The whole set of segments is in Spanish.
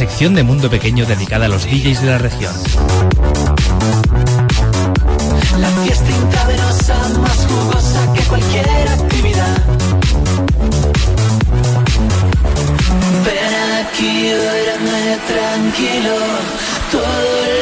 sección de Mundo Pequeño dedicada a los DJs de la región. La fiesta intravenosa más jugosa que cualquier actividad. Ven aquí, verme tranquilo, todo el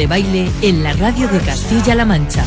de baile en la radio de Castilla-La Mancha.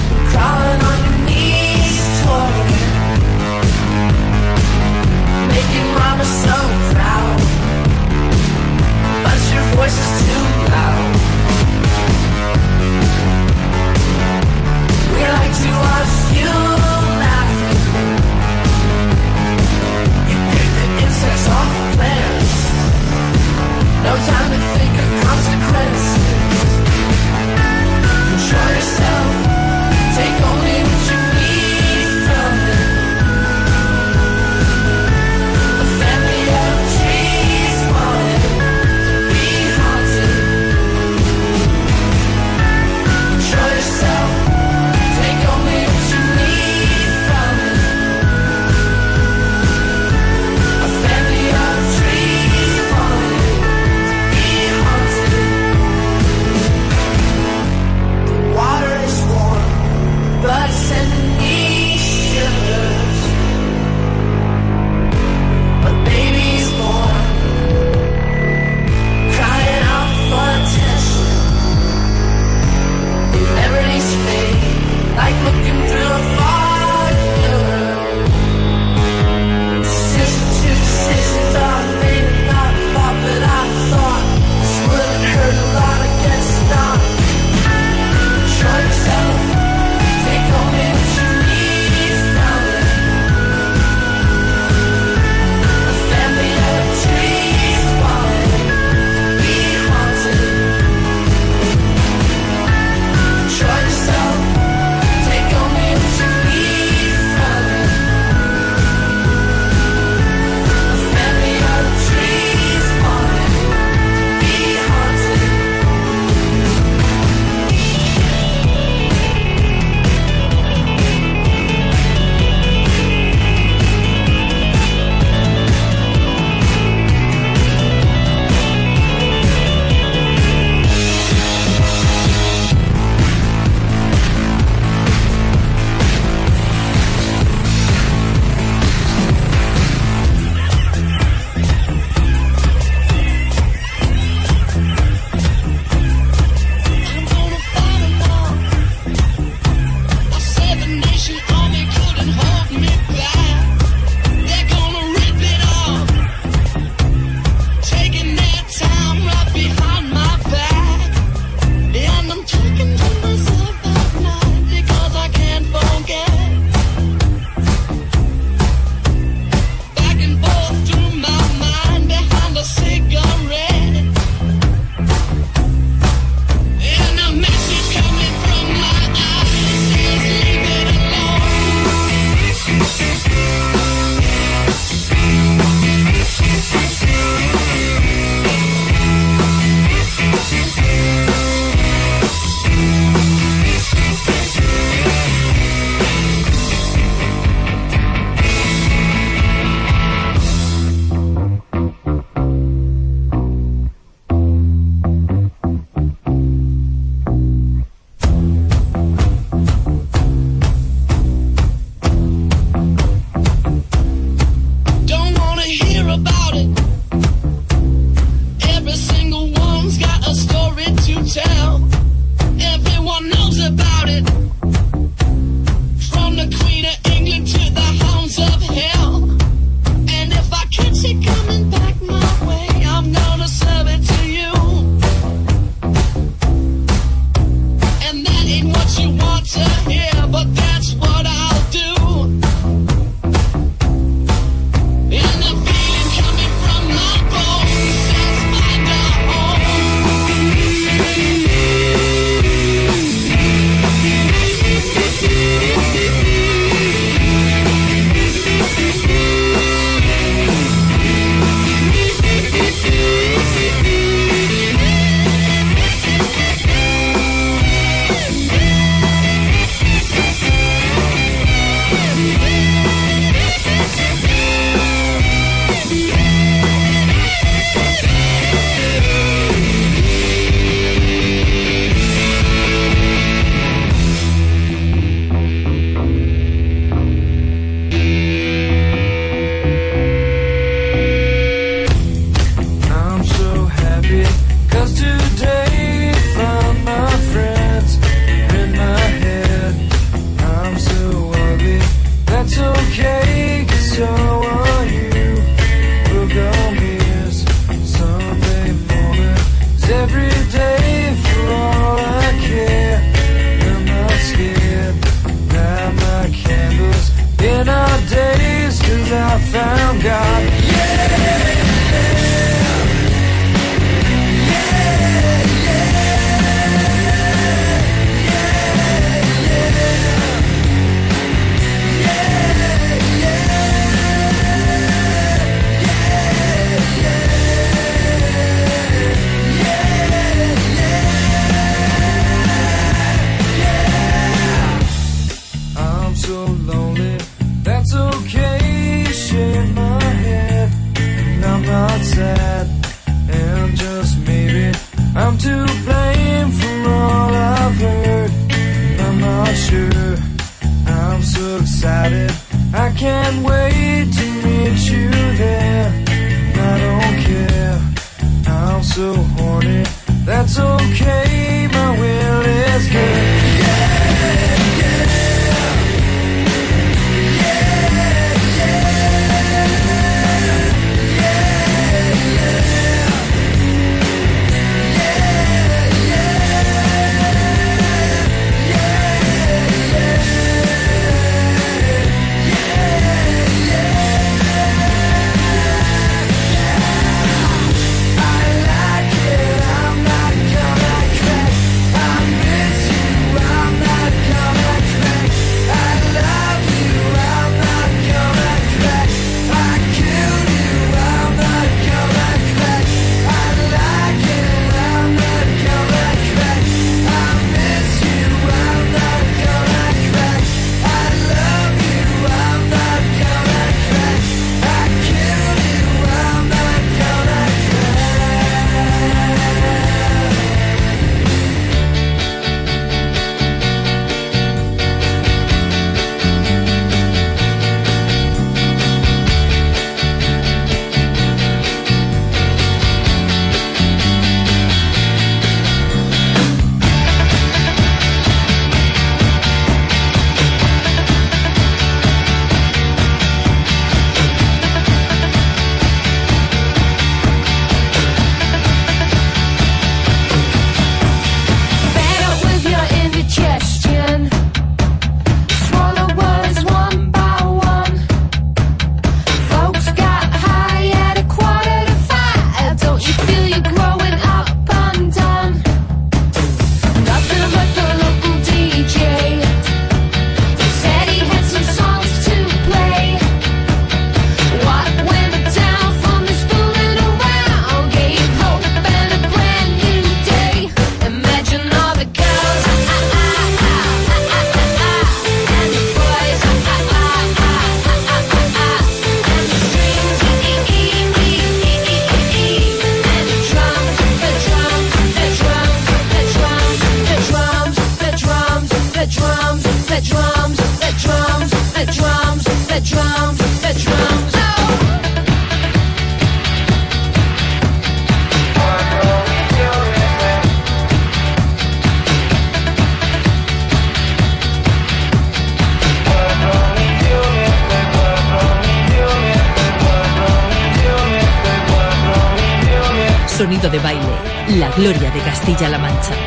Castilla-La Mancha.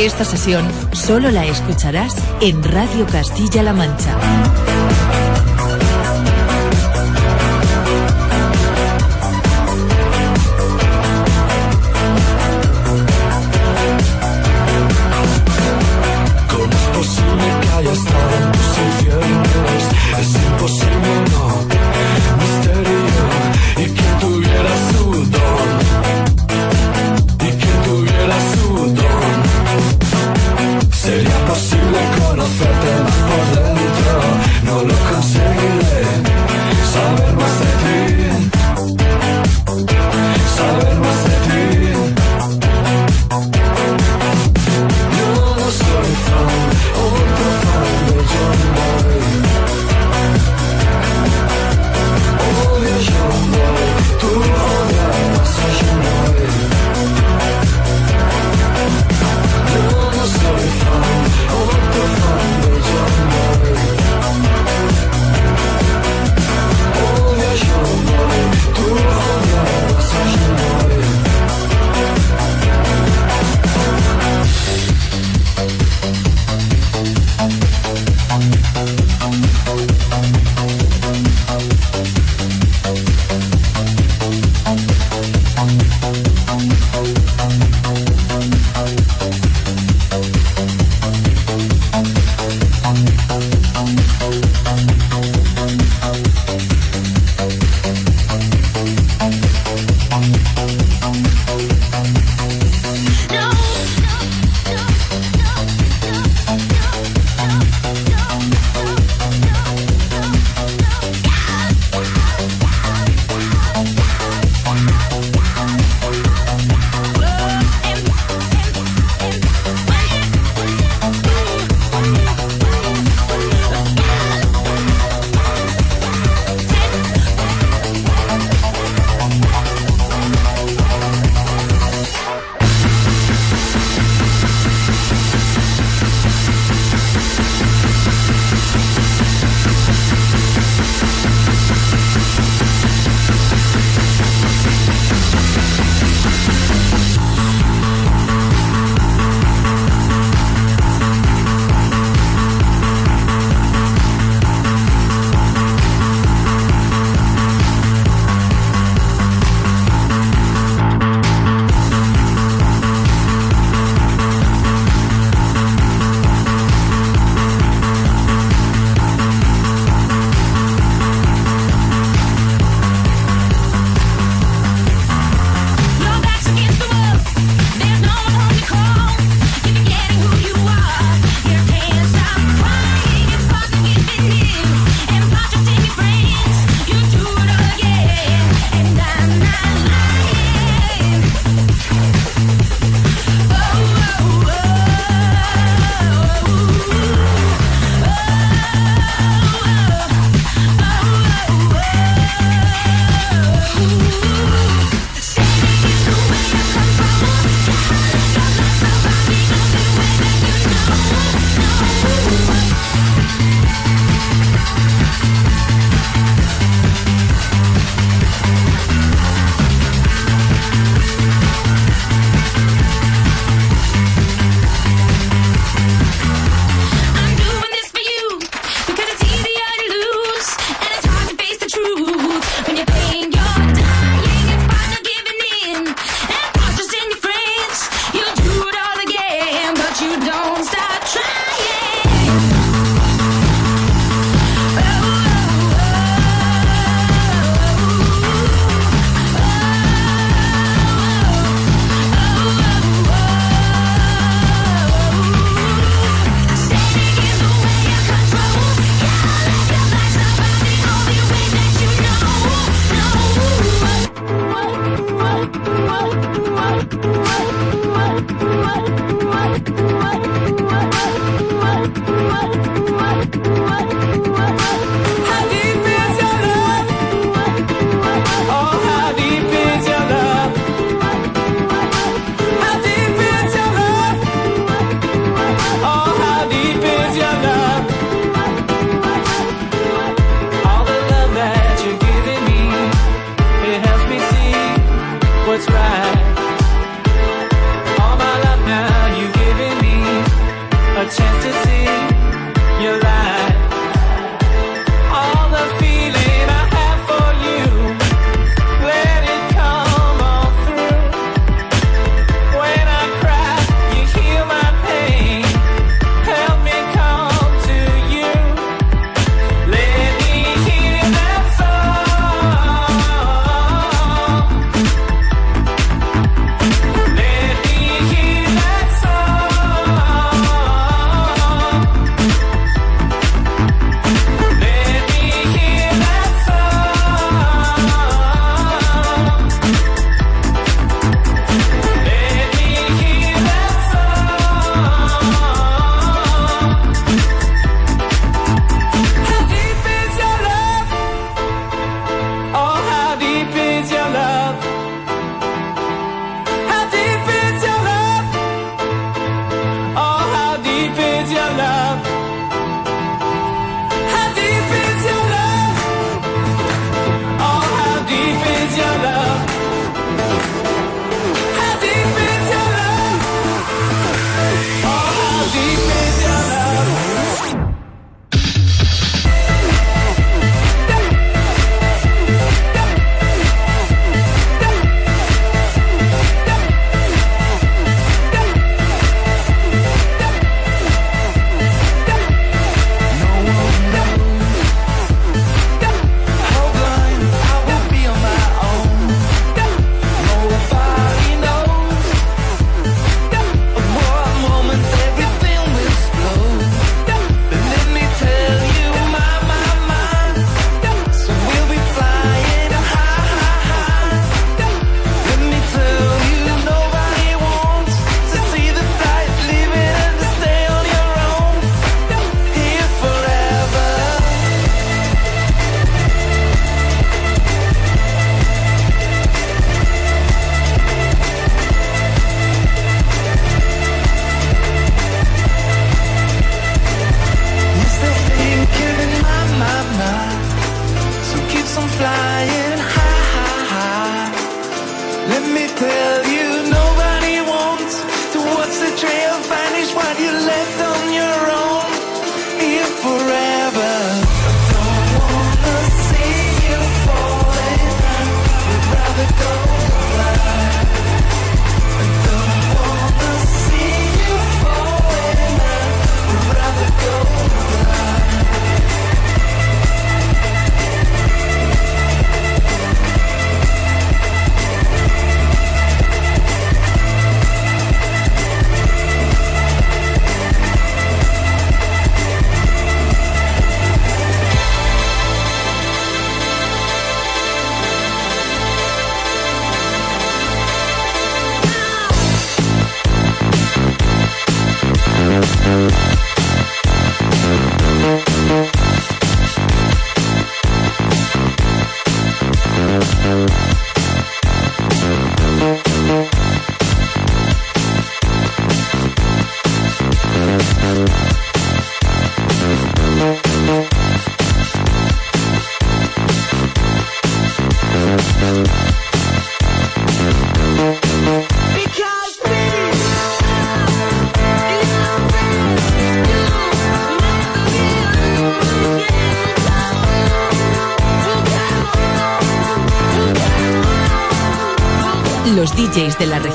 Esta sesión solo la escucharás en Radio Castilla-La Mancha.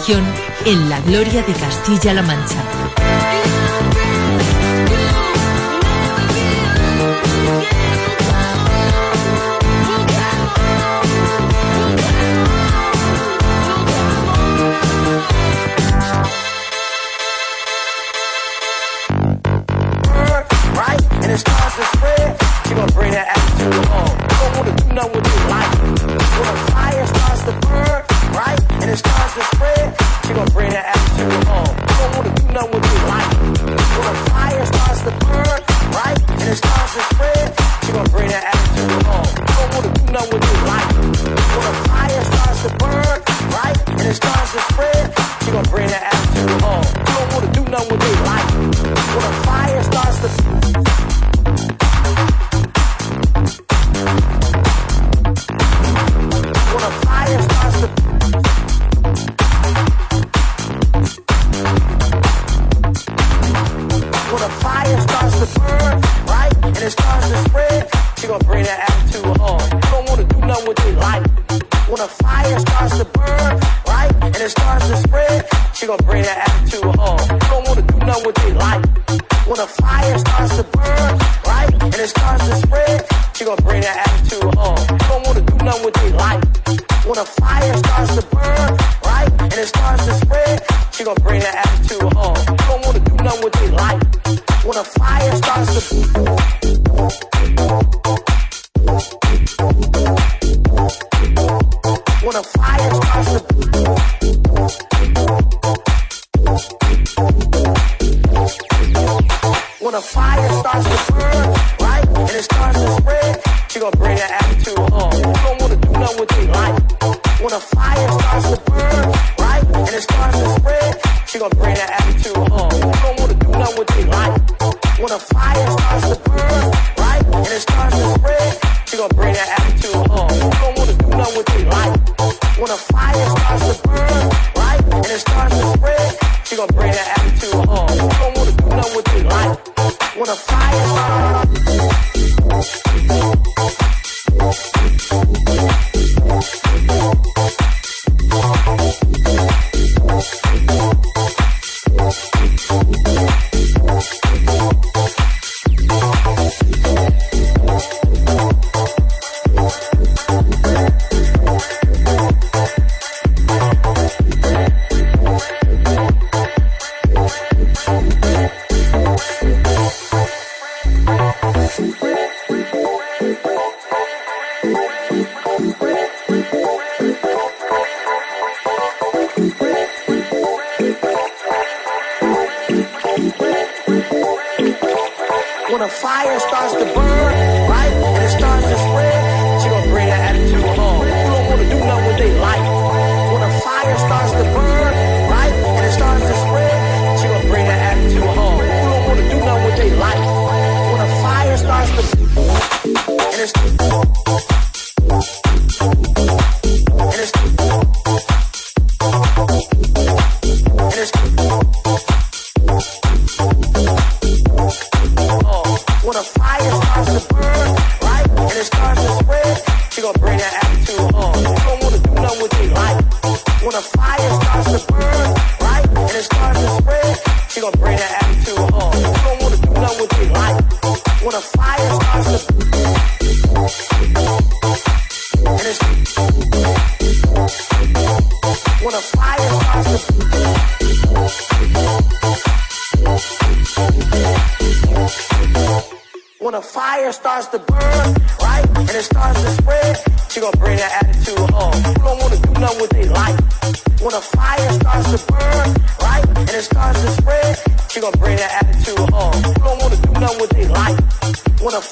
en la gloria de Castilla-La Mancha.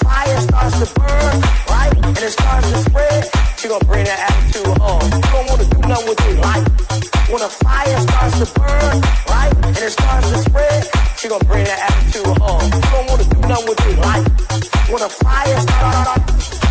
fire starts to burn, right? And it starts to spread, she gonna bring that attitude home. You don't wanna do nothing with your life. When a fire starts to burn, right? And it starts to spread, she gonna bring that attitude home. You don't wanna do nothing with your life. When a fire starts to.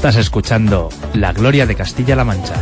Estás escuchando La Gloria de Castilla-La Mancha.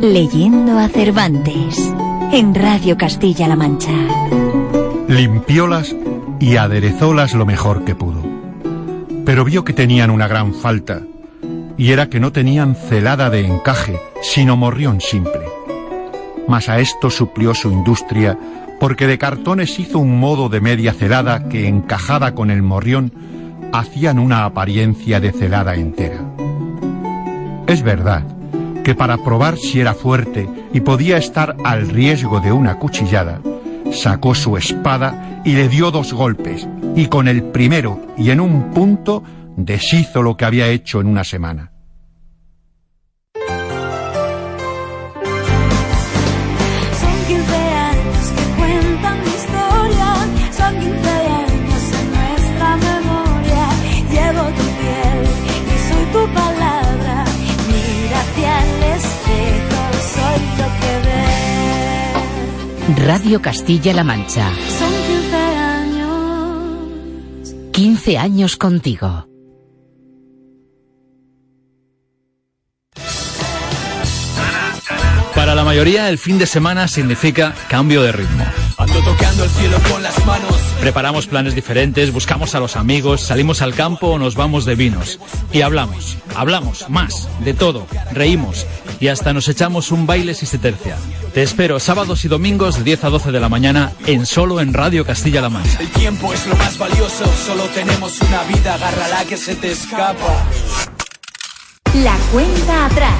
Leyendo a Cervantes en Radio Castilla-La Mancha. Limpiólas y aderezólas lo mejor que pudo. Pero vio que tenían una gran falta, y era que no tenían celada de encaje, sino morrión simple. Mas a esto suplió su industria, porque de cartones hizo un modo de media celada que, encajada con el morrión, hacían una apariencia de celada entera. Es verdad que para probar si era fuerte y podía estar al riesgo de una cuchillada, sacó su espada y le dio dos golpes, y con el primero y en un punto deshizo lo que había hecho en una semana. Radio Castilla-La Mancha. Son 15 años. 15 años contigo. Para la mayoría, el fin de semana significa cambio de ritmo. Ando tocando el cielo con las manos. Preparamos planes diferentes, buscamos a los amigos, salimos al campo o nos vamos de vinos. Y hablamos, hablamos, más, de todo, reímos y hasta nos echamos un baile si se tercia. Te espero sábados y domingos de 10 a 12 de la mañana en solo en Radio Castilla-La Mancha. El tiempo es lo más valioso. Solo tenemos una vida, agárrala que se te escapa. La cuenta atrás.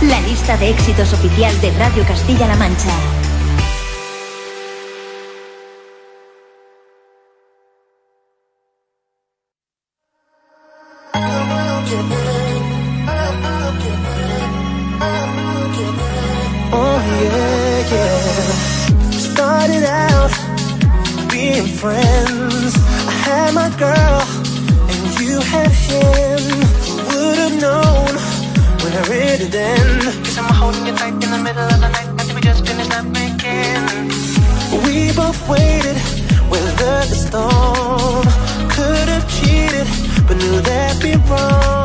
La lista de éxitos oficial de Radio Castilla-La Mancha. Oh yeah, yeah. Started out being friends. I had my girl and you had him. Who would have known where it'd end? Cause I'm holding you tight in the middle of the night after we just finished up making. We both waited, weathered the storm. Could have cheated, but knew that'd be wrong.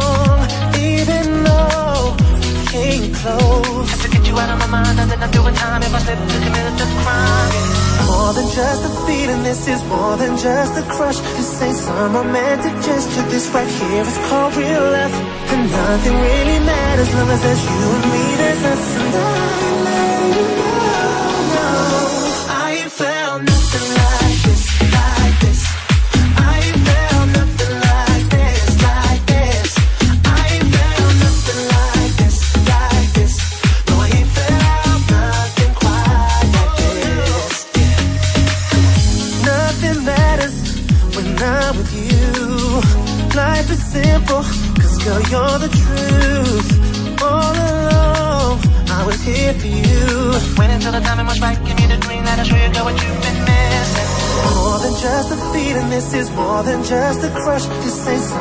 Came close. Had to get you out of my mind, I did not do a time if I slipped to commit the crime. More than just a feeling, this is more than just a crush. This ain't some romantic gesture, this right here is called real love. And nothing really matters long as there's you and me, there's us and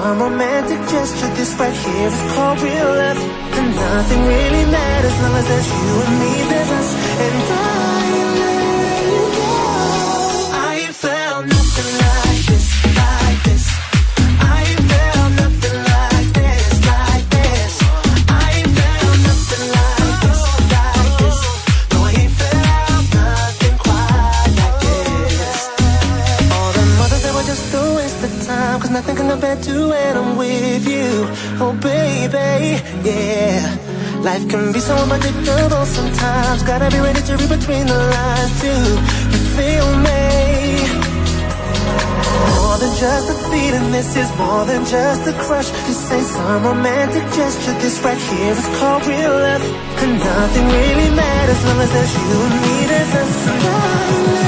Some romantic gesture, this right here is called real love. And nothing really matters long as there's you and me, there's us. And I cause nothing can compare to when I'm with you. Oh, baby, yeah. Life can be so unpredictable sometimes. Gotta be ready to read between the lines too. You feel me? More than just a feeling, this is more than just a crush. This ain't some romantic gesture, this right here is called real love. And nothing really matters as there's you and me, there's us.